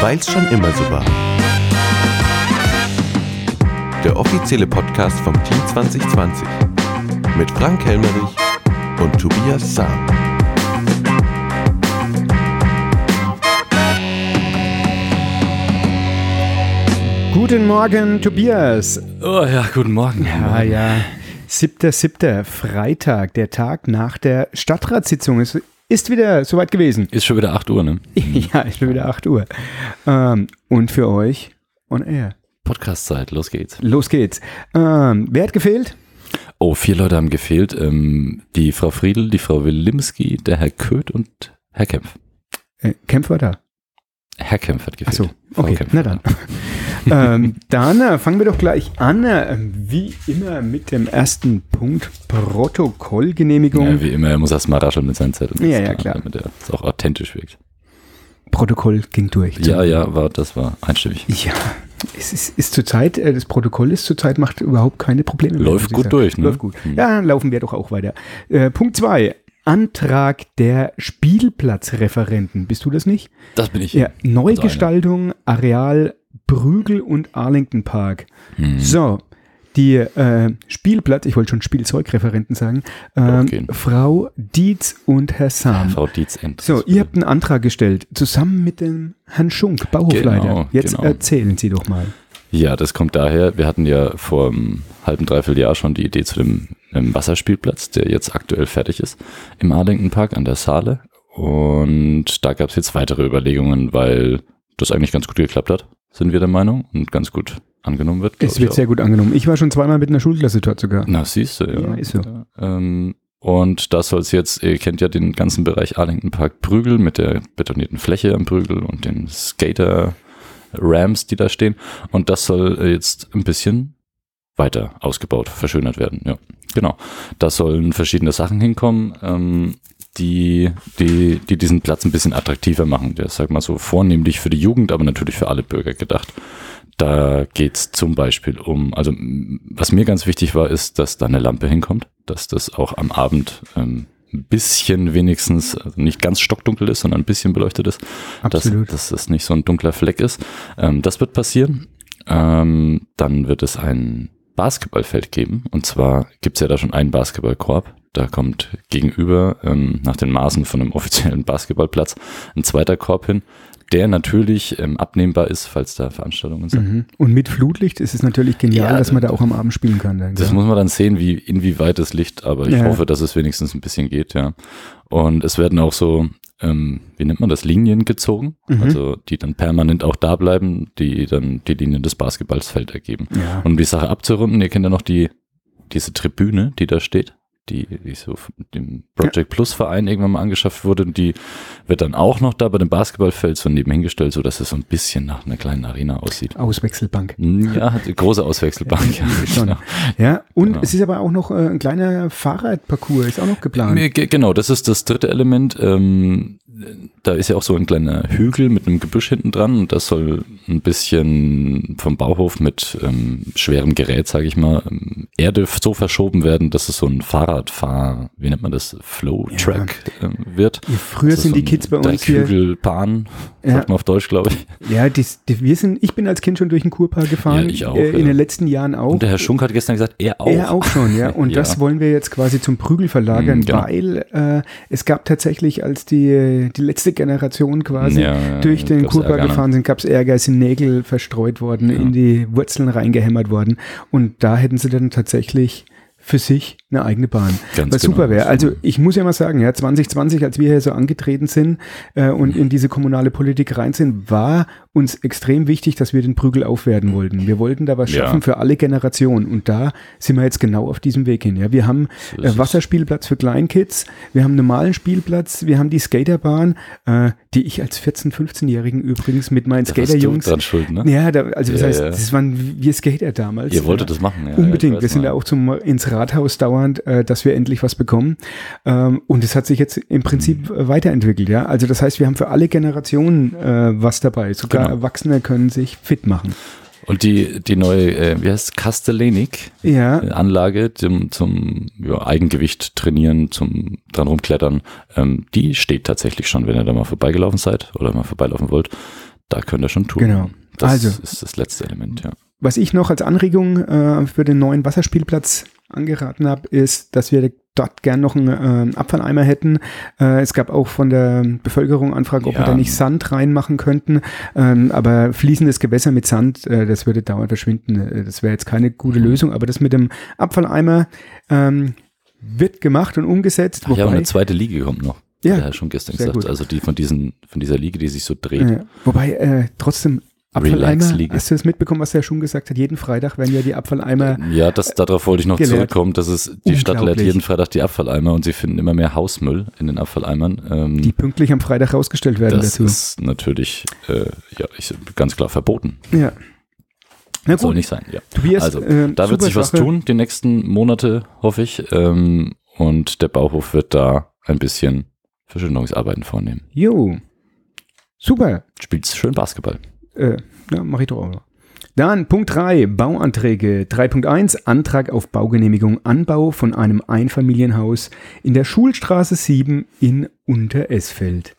Weil's schon immer so war. Der offizielle Podcast vom Team 2020 mit Frank Helmerich und Tobias Sam. Guten Morgen, Tobias. Oh ja, guten Morgen. Ja, ja. Siebter, siebter, Freitag, der Tag nach der Stadtratssitzung. Es ist wieder soweit gewesen. Ist schon wieder 8 Uhr, ne? ja, ist schon wieder 8 Uhr. Ähm, und für euch on air. Podcast-Zeit, los geht's. Los geht's. Ähm, wer hat gefehlt? Oh, vier Leute haben gefehlt. Ähm, die Frau Friedl, die Frau Wilimski, der Herr Köth und Herr Kempf. Äh, Kempf war da. Herr Kempf hat Ach gefehlt. so, Frau okay, Kempf, na dann. Ähm, dann äh, fangen wir doch gleich an, äh, wie immer mit dem ersten Punkt, Protokollgenehmigung. Ja, wie immer, er muss erst mal rascheln mit seinen Zetteln. Ja, ja, klar. Damit er es auch authentisch wirkt. Protokoll ging durch. Ja, ja, war, das war einstimmig. Ja, es ist, ist zurzeit, äh, das Protokoll ist zurzeit, macht überhaupt keine Probleme mehr. Läuft gut sagen. durch, ne? Läuft gut. Hm. Ja, dann laufen wir doch auch weiter. Äh, Punkt zwei. Antrag der Spielplatzreferenten. Bist du das nicht? Das bin ich. Ja, Neugestaltung, Areal, Brügel und Arlington Park. Hm. So, die äh, Spielplatz, ich wollte schon Spielzeugreferenten sagen, ähm, Okay. Frau Dietz und Herr Sam. Frau Dietz endlich. So, ihr habt einen Antrag gestellt, zusammen mit dem Herrn Schunk, Bauhofleiter. Genau, Jetzt genau. erzählen Sie doch mal. Ja, das kommt daher, wir hatten ja vor einem halben, dreiviertel Jahr schon die Idee zu dem ähm, Wasserspielplatz, der jetzt aktuell fertig ist, im Arlington Park an der Saale. Und da gab es jetzt weitere Überlegungen, weil das eigentlich ganz gut geklappt hat, sind wir der Meinung, und ganz gut angenommen wird. Es wird sehr gut angenommen. Ich war schon zweimal mit einer Schulklasse dort sogar. Na, siehst du, ja. Ja, ist so. Ähm, und da soll es jetzt, ihr kennt ja den ganzen Bereich Arlington Park Prügel mit der betonierten Fläche am Prügel und den Skater-Ramps, die da stehen. Und das soll jetzt ein bisschen weiter ausgebaut, verschönert werden. Ja, genau. Da sollen verschiedene Sachen hinkommen, ähm, die, die, die diesen Platz ein bisschen attraktiver machen. Der ist, sag mal so, vornehmlich für die Jugend, aber natürlich für alle Bürger gedacht. Da geht's zum Beispiel um, also was mir ganz wichtig war, ist, dass da eine Lampe hinkommt, dass das auch am Abend ähm, ein bisschen wenigstens, also nicht ganz stockdunkel ist, sondern ein bisschen beleuchtet ist, dass, dass das nicht so ein dunkler Fleck ist. Ähm, das wird passieren. Ähm, dann wird es ein Basketballfeld geben. Und zwar gibt's ja da schon einen Basketballkorb. Da kommt gegenüber ähm, nach den Maßen von einem offiziellen Basketballplatz ein zweiter Korb hin, der natürlich ähm, abnehmbar ist, falls da Veranstaltungen sind. Mhm. Und mit Flutlicht ist es natürlich genial, Ja, dass man da auch am Abend spielen kann. Dann, Das gell? muss man dann sehen, wie inwieweit das Licht, aber ich Ja. hoffe, dass es wenigstens ein bisschen geht, ja. Und es werden auch so, ähm, wie nennt man das, Linien gezogen, Mhm. also die dann permanent auch da bleiben, die dann die Linien des Basketballsfeld ergeben. ja. Und um die Sache abzurunden, ihr kennt ja noch die, diese Tribüne, die da steht, die, die so dem Project Plus Verein irgendwann mal angeschafft wurde, und die wird dann auch noch da bei dem Basketballfeld so nebenhin gestellt, so dass es so ein bisschen nach einer kleinen Arena aussieht. Auswechselbank. Ja, große Auswechselbank. Ja, genau. Ja, und Genau. es ist aber auch noch äh, ein kleiner Fahrradparcours, ist auch noch geplant. Genau, das ist das dritte Element. Ähm, da ist ja auch so ein kleiner Hügel mit einem Gebüsch hinten dran und das soll ein bisschen vom Bauhof mit ähm, schwerem Gerät, sage ich mal, ähm, Erde so verschoben werden, dass es so ein Fahrradfahr, wie nennt man das, Flow-Track ähm, wird. Ja, früher ist sind so die Kids bei uns hier. Dreckhügelbahn, Ja. sagt man auf Deutsch, glaube ich. Ja, dies, die, wir sind, ich bin als Kind schon durch den Kurpark gefahren. Ja, ich auch, Äh, in ja. den letzten Jahren auch. Und der Herr Schunk hat gestern gesagt, er auch. Er auch schon, ja. Und Ja. das wollen wir jetzt quasi zum Prügel verlagern, Mhm, genau. weil äh, es gab tatsächlich, als die, die letzte Generation quasi durch den Kurpark ne? gefahren sind, gab es Ärger, sind Nägel verstreut worden, in die Wurzeln reingehämmert worden. Und da hätten sie dann tatsächlich für sich eine eigene Bahn. Ganz Was genau. super wäre. Also ich muss ja mal sagen, ja, 2020, als wir hier so angetreten sind äh, und in diese kommunale Politik rein sind, war uns extrem wichtig, dass wir den Prügel aufwerten wollten. Wir wollten da was Ja. schaffen für alle Generationen und da sind wir jetzt genau auf diesem Weg hin. Ja, wir haben äh. Wasserspielplatz für Kleinkids, wir haben einen normalen Spielplatz, wir haben die Skaterbahn, äh, die ich als 14-, 15-Jährigen übrigens mit meinen Da Skaterjungs ne? ja, da, also das Ja, heißt, ja. das waren wir Skater damals. Ihr wolltet das machen, ja. Unbedingt. ja, wir sind ja auch zum ins Rathaus dauernd, äh, dass wir endlich was bekommen. Ähm, und es hat sich jetzt im Prinzip Mhm. äh, weiterentwickelt, ja. Also das heißt, wir haben für alle Generationen äh, was dabei. Sogar Genau. Erwachsene können sich fit machen. Und die, die neue, äh, wie heißt es, Kastellenik Ja, Anlage zum, zum ja, Eigengewicht trainieren, zum dran rumklettern, ähm, die steht tatsächlich schon, wenn ihr da mal vorbeigelaufen seid oder mal vorbeilaufen wollt. Da könnt ihr schon tun. Genau. Das Also- ist das letzte Element, ja. was ich noch als Anregung äh, für den neuen Wasserspielplatz angeraten habe, ist, dass wir dort gern noch einen äh, Abfalleimer hätten. Äh, es gab auch von der Bevölkerung Anfragen, ob wir Ja. da nicht Sand reinmachen könnten. Ähm, aber fließendes Gewässer mit Sand, äh, das würde dauernd verschwinden. Äh, Das wäre jetzt keine gute Mhm. Lösung. Aber das mit dem Abfalleimer ähm, wird gemacht und umgesetzt. Ach ja, und eine zweite Liege kommt noch. Ja, Ja, schon gestern gesagt. gut. Also die von diesen, von dieser Liege, die sich so dreht. wobei äh, trotzdem Abfalleimer, hast du das mitbekommen, was der schon gesagt hat? Jeden Freitag werden ja die Abfalleimer Ja, das, darauf wollte ich noch Geleert. zurückkommen, dass es die Stadt leert jeden Freitag die Abfalleimer und sie finden immer mehr Hausmüll in den Abfalleimern. Ähm, die pünktlich am Freitag rausgestellt werden das dazu. ist natürlich äh, ja, ich, ganz klar verboten. Ja. Na Soll gut, nicht sein, ja. Tobias, Also, äh, Da wird sich was Sache. tun, die nächsten Monate, hoffe ich. Ähm, und der Bauhof wird da ein bisschen Verschönerungsarbeiten vornehmen. Jo. Super. Spielt schön Basketball. Äh, ja, mach ich doch auch noch. Dann Punkt 3, Bauanträge. 3.1, Antrag auf Baugenehmigung, Anbau von einem Einfamilienhaus in der Schulstraße 7 in Unteresfeld.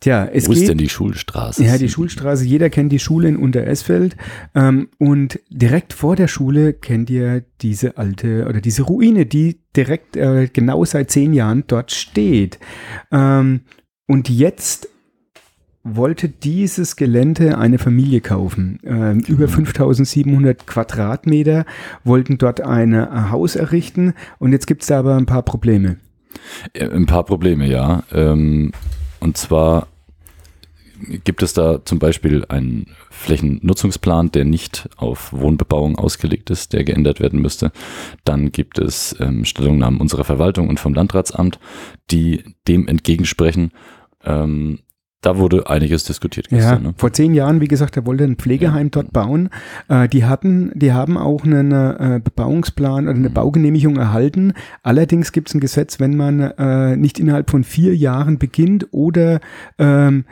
Tja, es Wo ist geht. denn die Schulstraße? Ja, die Schulstraße, jeder kennt die Schule in Unteresfeld. Ähm, und direkt vor der Schule kennt ihr diese alte oder diese Ruine, die direkt äh, genau seit zehn Jahren dort steht. Ähm, und jetzt wollte dieses Gelände eine Familie kaufen. Ähm, über 5700 Quadratmeter wollten dort ein Haus errichten. Und jetzt gibt es da aber ein paar Probleme. Äh, Ein paar Probleme, ja. Ähm, und zwar gibt es da zum Beispiel einen Flächennutzungsplan, der nicht auf Wohnbebauung ausgelegt ist, der geändert werden müsste. Dann gibt es ähm, Stellungnahmen unserer Verwaltung und vom Landratsamt, die dem entgegensprechen. Ähm, da wurde einiges diskutiert Ja, gestern. Ne? vor zehn Jahren, wie gesagt, er wollte ein Pflegeheim dort bauen. Äh, die hatten, die haben auch einen äh, Bebauungsplan oder eine Mhm. Baugenehmigung erhalten. Allerdings gibt es ein Gesetz, wenn man äh, nicht innerhalb von vier Jahren beginnt oder ähm,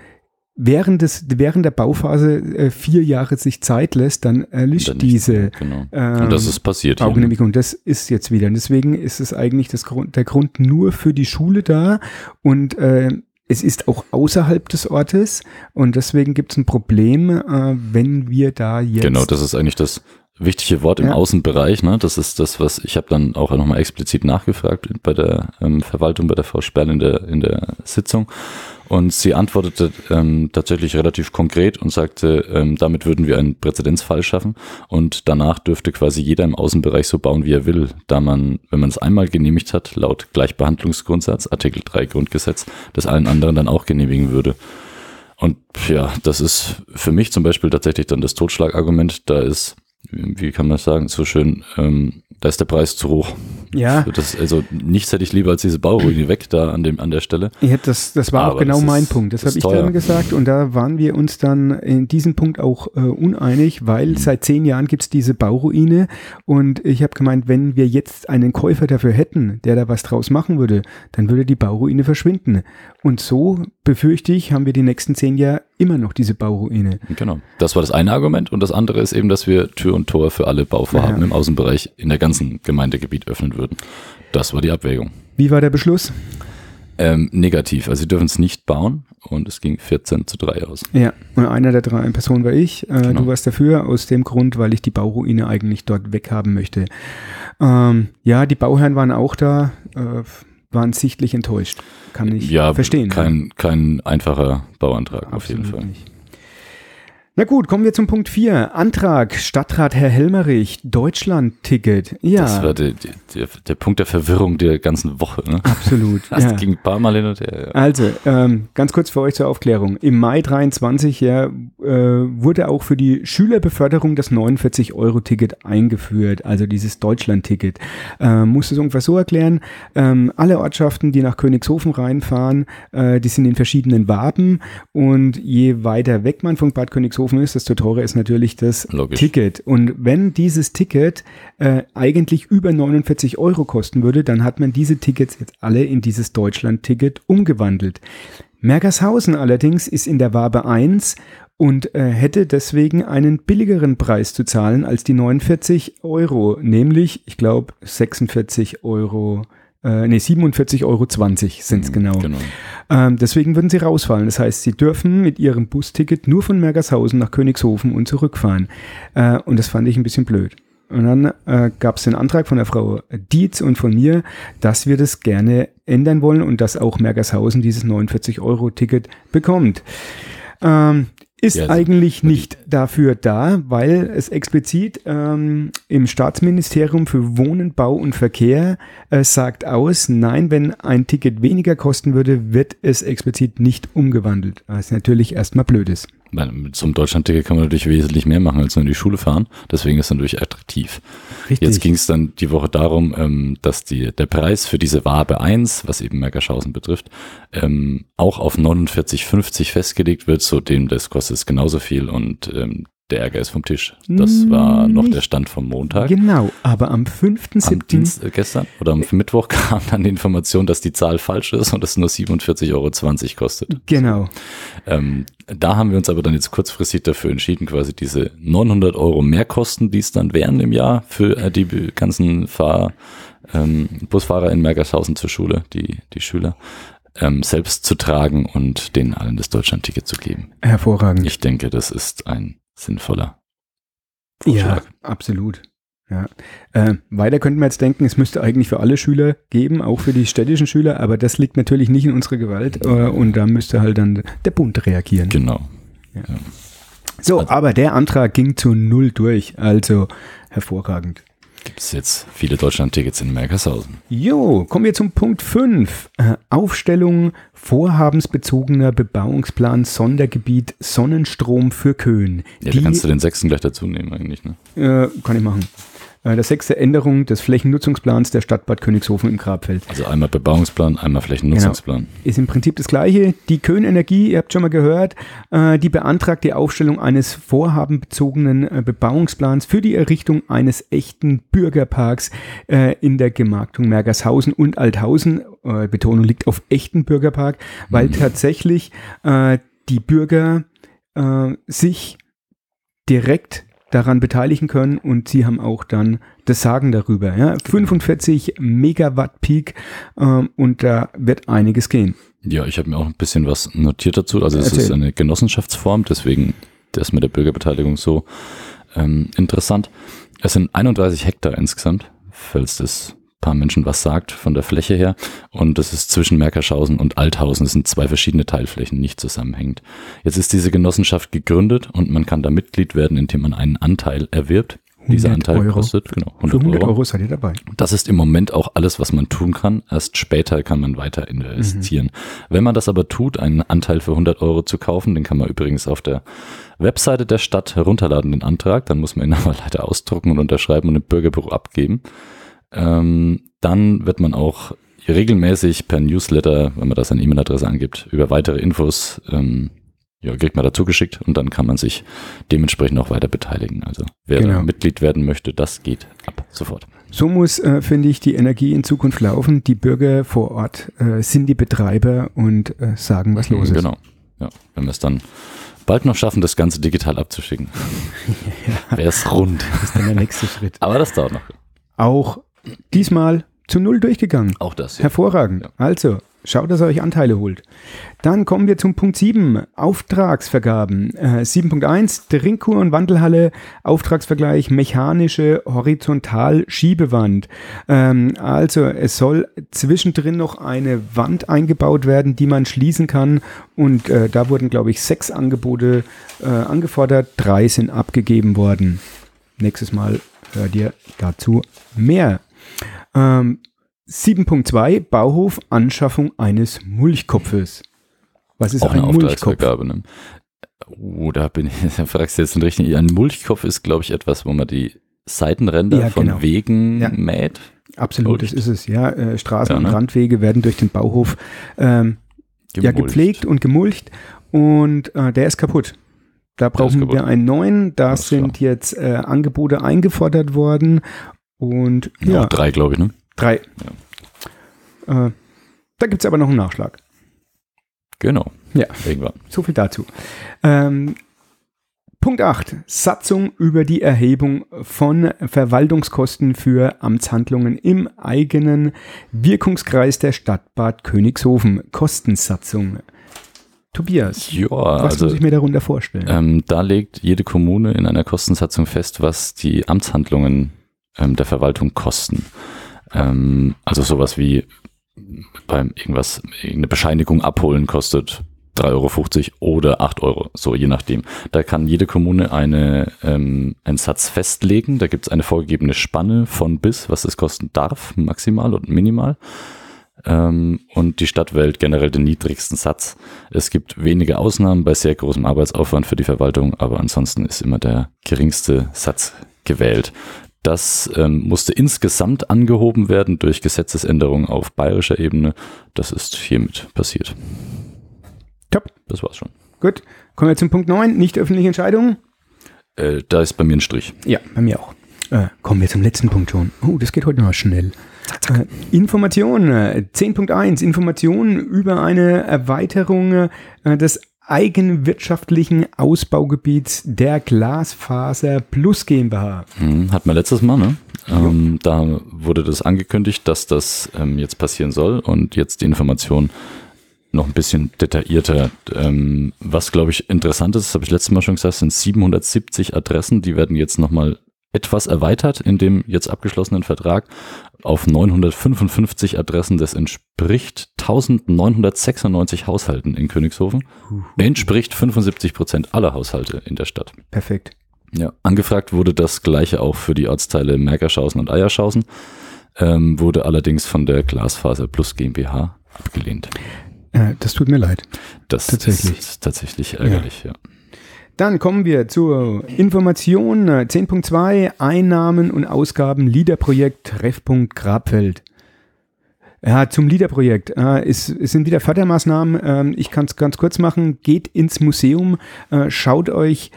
während des während der Bauphase äh, vier Jahre sich Zeit lässt, dann erlischt Dann nicht, diese Genau. ähm, und das ist passiert. ne? Baugenehmigung. Das ist jetzt wieder. Und deswegen ist es eigentlich das Grund, der Grund nur für die Schule da und äh, es ist auch außerhalb des Ortes und deswegen gibt es ein Problem, äh, wenn wir da jetzt. Genau, das ist eigentlich das wichtige Wort im Ja. Außenbereich. Ne? Das ist das, was ich habe dann auch nochmal explizit nachgefragt bei der ähm, Verwaltung, bei der Frau Sperl in der, in der Sitzung. Und sie antwortete ähm, tatsächlich relativ konkret und sagte, ähm, damit würden wir einen Präzedenzfall schaffen und danach dürfte quasi jeder im Außenbereich so bauen, wie er will, da man, wenn man es einmal genehmigt hat, laut Gleichbehandlungsgrundsatz, Artikel 3 Grundgesetz, das allen anderen dann auch genehmigen würde. Und ja, das ist für mich zum Beispiel tatsächlich dann das Totschlagargument. Da ist, wie kann man das sagen, so schön, ähm, da ist der Preis zu hoch. Ja. Das, also nichts hätte ich lieber als diese Bauruine weg da an dem an der Stelle. Ja, das, das war auch Aber genau das mein ist- Punkt. Das, habe ich teuer. dann gesagt und da waren wir uns dann in diesem Punkt auch äh, uneinig, weil Mhm. seit zehn Jahren gibt es diese Bauruine und ich habe gemeint, wenn wir jetzt einen Käufer dafür hätten, der da was draus machen würde, dann würde die Bauruine verschwinden. Und so befürchte ich, haben wir die nächsten zehn Jahre immer noch diese Bauruine. Genau. Das war das eine Argument und das andere ist eben, dass wir Tür und Tor für alle Bauvorhaben Ja. im Außenbereich in der ganzen Gemeindegebiet öffnen würden. Das war die Abwägung. Wie war der Beschluss? Ähm, negativ. Also sie dürfen es nicht bauen und es ging 14 zu 3 aus. Ja, und einer der drei Personen war ich. Äh, Genau. Du warst dafür, aus dem Grund, weil ich die Bauruine eigentlich dort weghaben möchte. Ähm, ja, die Bauherren waren auch da, äh, waren sichtlich enttäuscht. Kann ich ja, verstehen. Kein, kein einfacher Bauantrag auf Absolut jeden Fall. nicht. Na gut, kommen wir zum Punkt 4. Antrag Stadtrat Herr Helmerich, Deutschland-Ticket. Ja, Das war der, der, der, Punkt der Verwirrung der ganzen Woche. Ne? absolut. Das ja. ging ein paar Mal hin und her. Ja. Also, ähm, ganz kurz für euch zur Aufklärung. Im Mai 23 ja, wurde auch für die Schülerbeförderung das 49-Euro-Ticket eingeführt, also dieses Deutschland-Ticket. Ähm, musst du es ungefähr so erklären, ähm, alle Ortschaften, die nach Königshofen reinfahren, äh, die sind in verschiedenen Waben und je weiter weg man von Bad Königshofen ist, desto teurer ist natürlich das Logisch. Ticket. Und wenn dieses Ticket äh, eigentlich über 49 Euro kosten würde, dann hat man diese Tickets jetzt alle in dieses Deutschland-Ticket umgewandelt. Mergershausen allerdings ist in der Wabe 1 und äh, hätte deswegen einen billigeren Preis zu zahlen als die 49 Euro, nämlich, ich glaube, 46 Euro. Äh, nee, 47,20 Euro sind es genau. genau. Ähm, deswegen würden sie rausfallen. Das heißt, sie dürfen mit ihrem Busticket nur von Mergershausen nach Königshofen und zurückfahren. Äh, und das fand ich ein bisschen blöd. Und dann äh, gab es den Antrag von der Frau Dietz und von mir, dass wir das gerne ändern wollen und dass auch Mergershausen dieses 49-Euro-Ticket bekommt. Ähm, ist Ja, also eigentlich nicht dafür da, weil es explizit ähm, im Staatsministerium für Wohnen, Bau und Verkehr äh, sagt aus, nein, wenn ein Ticket weniger kosten würde, wird es explizit nicht umgewandelt. Was natürlich erstmal blöd ist. Einem Deutschlandticket kann man natürlich wesentlich mehr machen, als nur in die Schule fahren. Deswegen ist es natürlich attraktiv. Richtig. Jetzt ging es dann die Woche darum, ähm, dass die, der Preis für diese Wabe 1, was eben Mergershausen betrifft, ähm, auch auf 49,50 festgelegt wird, so dem das kostet es genauso viel und ähm, der Ärger ist vom Tisch. Das war noch der Stand vom Montag. Genau, aber am Am 5.7. Dienst, äh, gestern oder am Mittwoch kam dann die Information, dass die Zahl falsch ist und es nur 47,20 Euro kostet. Genau. Ähm, da haben wir uns aber dann jetzt kurzfristig dafür entschieden, quasi diese 900 Euro Mehrkosten, die es dann wären im Jahr für äh, die ganzen Fahr, ähm, Busfahrer in Mergershausen zur Schule, die, die Schüler, ähm, selbst zu tragen und denen allen das Deutschlandticket zu geben. Hervorragend. Ich denke, das ist ein sinnvoller ja, Vorschlag. absolut. Ja. Äh, weiter könnten wir jetzt denken, es müsste eigentlich für alle Schüler geben, auch für die städtischen Schüler, aber das liegt natürlich nicht in unserer Gewalt äh, und da müsste halt dann der Bund reagieren. Genau. So, Also- aber der Antrag ging zu null durch, also hervorragend. Gibt es jetzt viele Deutschlandtickets in Mergershausen? Jo, kommen wir zum Punkt 5. Äh, Aufstellung vorhabensbezogener Bebauungsplan Sondergebiet Sonnenstrom für Köhn. Ja, Die- da kannst du den sechsten gleich dazu nehmen eigentlich, ne? Äh, kann ich machen. Äh, das sechste Änderung des Flächennutzungsplans der Stadt Bad Königshofen im Grabfeld. Also einmal Bebauungsplan, einmal Flächennutzungsplan. Ist im Prinzip das gleiche. Die Köhn Energie, ihr habt schon mal gehört, äh, die beantragt die Aufstellung eines vorhabenbezogenen äh, Bebauungsplans für die Errichtung eines echten Bürgerparks in der Gemarktung Mergershausen und Althausen. Betonung liegt auf echten Bürgerpark, weil tatsächlich äh, die Bürger sich direkt daran beteiligen können und sie haben auch dann das Sagen darüber. Ja? 45 Megawatt Peak ähm, und da wird einiges gehen. Ja, ich habe mir auch ein bisschen was notiert dazu. Also es ist eine Genossenschaftsform, deswegen das mit der Bürgerbeteiligung so ähm, interessant. Es sind 31 Hektar insgesamt, falls das paar Menschen was sagt von der Fläche her. Und das ist zwischen Merkerschausen und Althausen. Das sind zwei verschiedene Teilflächen, nicht zusammenhängend. Jetzt ist diese Genossenschaft gegründet und man kann da Mitglied werden, indem man einen Anteil erwirbt. Dieser 100 Anteil Euro. kostet genau Für 100 100 Euro. Euro seid ihr dabei. Das ist im Moment auch alles, was man tun kann. Erst später kann man weiter investieren. Wenn man das aber tut, einen Anteil für 100 Euro zu kaufen, den kann man übrigens auf der Webseite der Stadt herunterladen, den Antrag. Dann muss man ihn aber leider ausdrucken und unterschreiben und im Bürgerbüro abgeben. Ähm, dann wird man auch regelmäßig per Newsletter, wenn man da seine E-Mail-Adresse angibt, über weitere Infos ähm, ja, kriegt man dazu geschickt und dann kann man sich dementsprechend auch weiter beteiligen. Also wer Genau. Mitglied werden möchte, das geht ab sofort. So muss, äh, finde ich, die Energie in Zukunft laufen. Die Bürger vor Ort äh, sind die Betreiber und äh, sagen, was los ist. Genau. Ja, wenn wir es dann bald noch schaffen, das Ganze digital abzuschicken, wäre es rund. Das ist dann der nächste Schritt. Aber das dauert noch. Auch diesmal zu null durchgegangen. Auch das. Ja. Hervorragend. Ja. Also, schaut, dass ihr euch Anteile holt. Dann kommen wir zum Punkt 7, Auftragsvergaben. Äh, 7.1, Trinkkur und Wandelhalle, Auftragsvergleich, mechanische Horizontalschiebewand. Ähm, also, es soll zwischendrin noch eine Wand eingebaut werden, die man schließen kann. Und äh, da wurden, glaube ich, sechs Angebote äh, angefordert, drei sind abgegeben worden. Nächstes Mal hört ihr dazu mehr. Ähm, 7.2 Bauhof Anschaffung eines Mulchkopfes. Was ist Auch ein eine Mulchkopf? Ne? Oh, da bin ich, da fragst du jetzt den richtigen. Ein Mulchkopf ist, glaube ich, etwas, wo man die Seitenränder Ja, von genau. Wegen Ja. mäht. Absolut, das Mulcht. ist es. Ja, äh, Straßen Ja, und ne? Randwege werden durch den Bauhof ähm, ja, gepflegt und gemulcht und äh, der ist kaputt. Da brauchen wir einen neuen. Da sind jetzt äh, Angebote eingefordert worden und Ja, ja, drei, glaube ich, ne? drei. Äh, da gibt es aber noch einen Nachschlag. Genau. Ja. Irgendwann. So viel dazu. Ähm, Punkt 8. Satzung über die Erhebung von Verwaltungskosten für Amtshandlungen im eigenen Wirkungskreis der Stadt Bad Königshofen. Kostensatzung. Tobias, Ja, was also muss ich mir darunter vorstellen? ähm, da legt jede Kommune in einer Kostensatzung fest, was die Amtshandlungen ähm, der Verwaltung kosten. Ähm, also sowas wie beim irgendwas, irgendeine Bescheinigung abholen kostet 3,50 Euro oder 8 Euro, so je nachdem. Da kann jede Kommune eine, ähm, einen Satz festlegen. Da gibt es eine vorgegebene Spanne von bis, was es kosten darf, maximal und minimal. Ähm, und die Stadt wählt generell den niedrigsten Satz. Es gibt wenige Ausnahmen bei sehr großem Arbeitsaufwand für die Verwaltung, aber ansonsten ist immer der geringste Satz gewählt. Das ähm, musste insgesamt angehoben werden durch Gesetzesänderungen auf bayerischer Ebene. Das ist hiermit passiert. Top. Das war's schon. Gut. Kommen wir zum Punkt 9. Nicht öffentliche Entscheidungen. Äh, da ist bei mir ein Strich. Ja, bei mir auch. Äh, kommen wir zum letzten Punkt schon. Oh, das geht heute noch schnell. Äh, Information, äh, 10.1, Informationen über eine Erweiterung äh, des eigenwirtschaftlichen Ausbaugebiets der Glasfaser Plus GmbH. Hm, hat man letztes Mal, ne? Ähm, da wurde das angekündigt, dass das ähm, jetzt passieren soll und jetzt die Information noch ein bisschen detaillierter. Ähm, was, glaube ich, interessant ist, das habe ich letztes Mal schon gesagt, sind 770 Adressen, die werden jetzt nochmal etwas erweitert in dem jetzt abgeschlossenen Vertrag auf 955 Adressen. Das entspricht 1996 Haushalten in Königshofen. Entspricht 75 Prozent aller Haushalte in der Stadt. Perfekt. Ja, angefragt wurde das gleiche auch für die Ortsteile Mergerschausen und Eierschausen, ähm, wurde allerdings von der Glasfaser Plus GmbH abgelehnt. Äh, das tut mir leid. Das Tatsächlich. ist tatsächlich ärgerlich, ja. Dann kommen wir zur Information äh, 10.2 Einnahmen und Ausgaben Liederprojekt Treffpunkt Grabfeld. Ja, zum Liederprojekt. Äh, es, es sind wieder Fördermaßnahmen. Ähm, ich kann es ganz kurz machen. Geht ins Museum, äh, schaut euch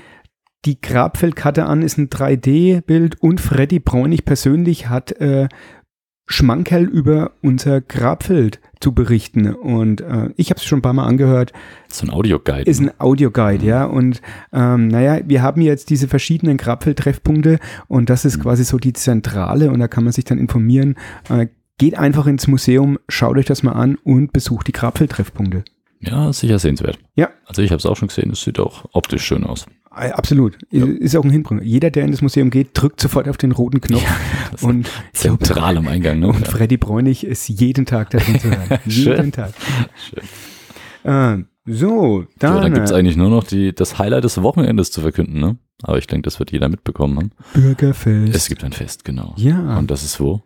die Grabfeldkarte an, ist ein 3D-Bild und Freddy Bräunig persönlich hat äh, Schmankerl über unser Grabfeld zu berichten. Und äh, ich habe es schon ein paar Mal angehört. So ein Audioguide. Ist ein Audioguide, ja. Und ähm, naja, wir haben jetzt diese verschiedenen Grabfeld-Treffpunkte und das ist quasi so die Zentrale und da kann man sich dann informieren. Äh, geht einfach ins Museum, schaut euch das mal an und besucht die Grabfeld-Treffpunkte. ja, sicher sehenswert. Ja. Also ich habe es auch schon gesehen, es sieht auch optisch schön aus. Absolut. Ist auch ein Hinbringer. Jeder, der in das Museum geht, drückt sofort auf den roten Knopf. das und Zentral am Eingang, ne? Und Freddy Bräunig ist jeden Tag da drin zu hören. jeden. Tag. Schön. Äh, so, So, dann, dann gibt's äh, eigentlich nur noch die, das Highlight des Wochenendes zu verkünden, ne? Aber ich denke, das wird jeder mitbekommen haben. Bürgerfest. Es gibt ein Fest, genau. ja, Und das ist wo?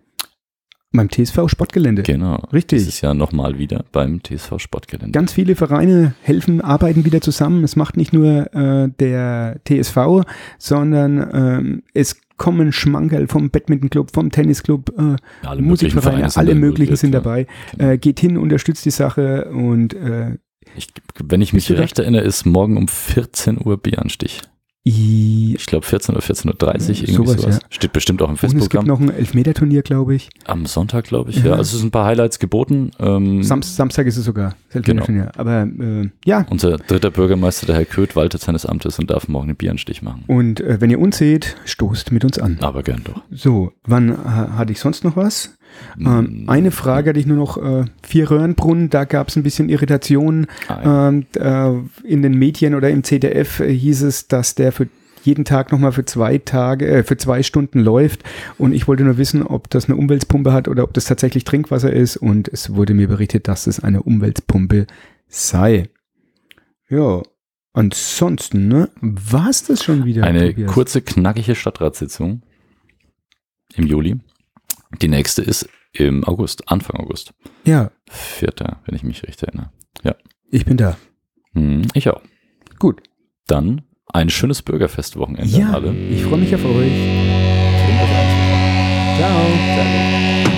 Beim TSV Sportgelände. Genau. Richtig. Dieses Jahr nochmal wieder beim TSV Sportgelände. Ganz viele Vereine helfen, arbeiten wieder zusammen. Es macht nicht nur äh, der TSV, sondern ähm, es kommen Schmankerl vom Badmintonclub, vom Tennisclub, äh, alle möglichen Musikvereine, alle möglichen sind dabei. Genau. Äh, geht hin, unterstützt die Sache und äh, Ich, wenn ich mich da? recht erinnere, ist morgen um 14 Uhr Bieranstich. I- Ich glaube 14 oder 14.30 Uhr, irgendwie Sowas, sowas. ja. Steht bestimmt auch im und es gibt noch ein Elfmeterturnier, glaube ich. Am Sonntag, glaube ich. Ja. Ja. also es sind ein paar Highlights geboten. Ähm, Sam Samstag ist es sogar. Das Genau. Elfmeterturnier. Aber äh, ja, unser dritter Bürgermeister, der Herr Köth, waltet seines Amtes und darf morgen einen Bieranstich machen. und äh, wenn ihr uns seht, stoßt mit uns an. Aber gern doch. So, wann ha hatte ich sonst noch was? Ähm, eine Frage hatte ich nur noch, äh, vier Röhrenbrunnen, da gab es ein bisschen Irritation. Ah, Ähm, äh, in den Medien oder im ZDF äh, hieß es, dass der für jeden Tag nochmal für zwei Tage, äh, für zwei Stunden läuft. Und ich wollte nur wissen, ob das eine Umweltpumpe hat oder ob das tatsächlich Trinkwasser ist. Und es wurde mir berichtet, dass es eine Umweltpumpe sei. Ja, ansonsten, ne, war es das schon wieder? Eine Tobias? kurze, knackige Stadtratssitzung im Juli. Die nächste ist im August, Anfang August. Ja, Vierter, wenn ich mich recht erinnere. ich bin da. Hm, ich auch. Gut. Dann ein schönes Bürgerfestwochenende Ja, an alle. ich freue mich auf euch. Ciao. Ciao.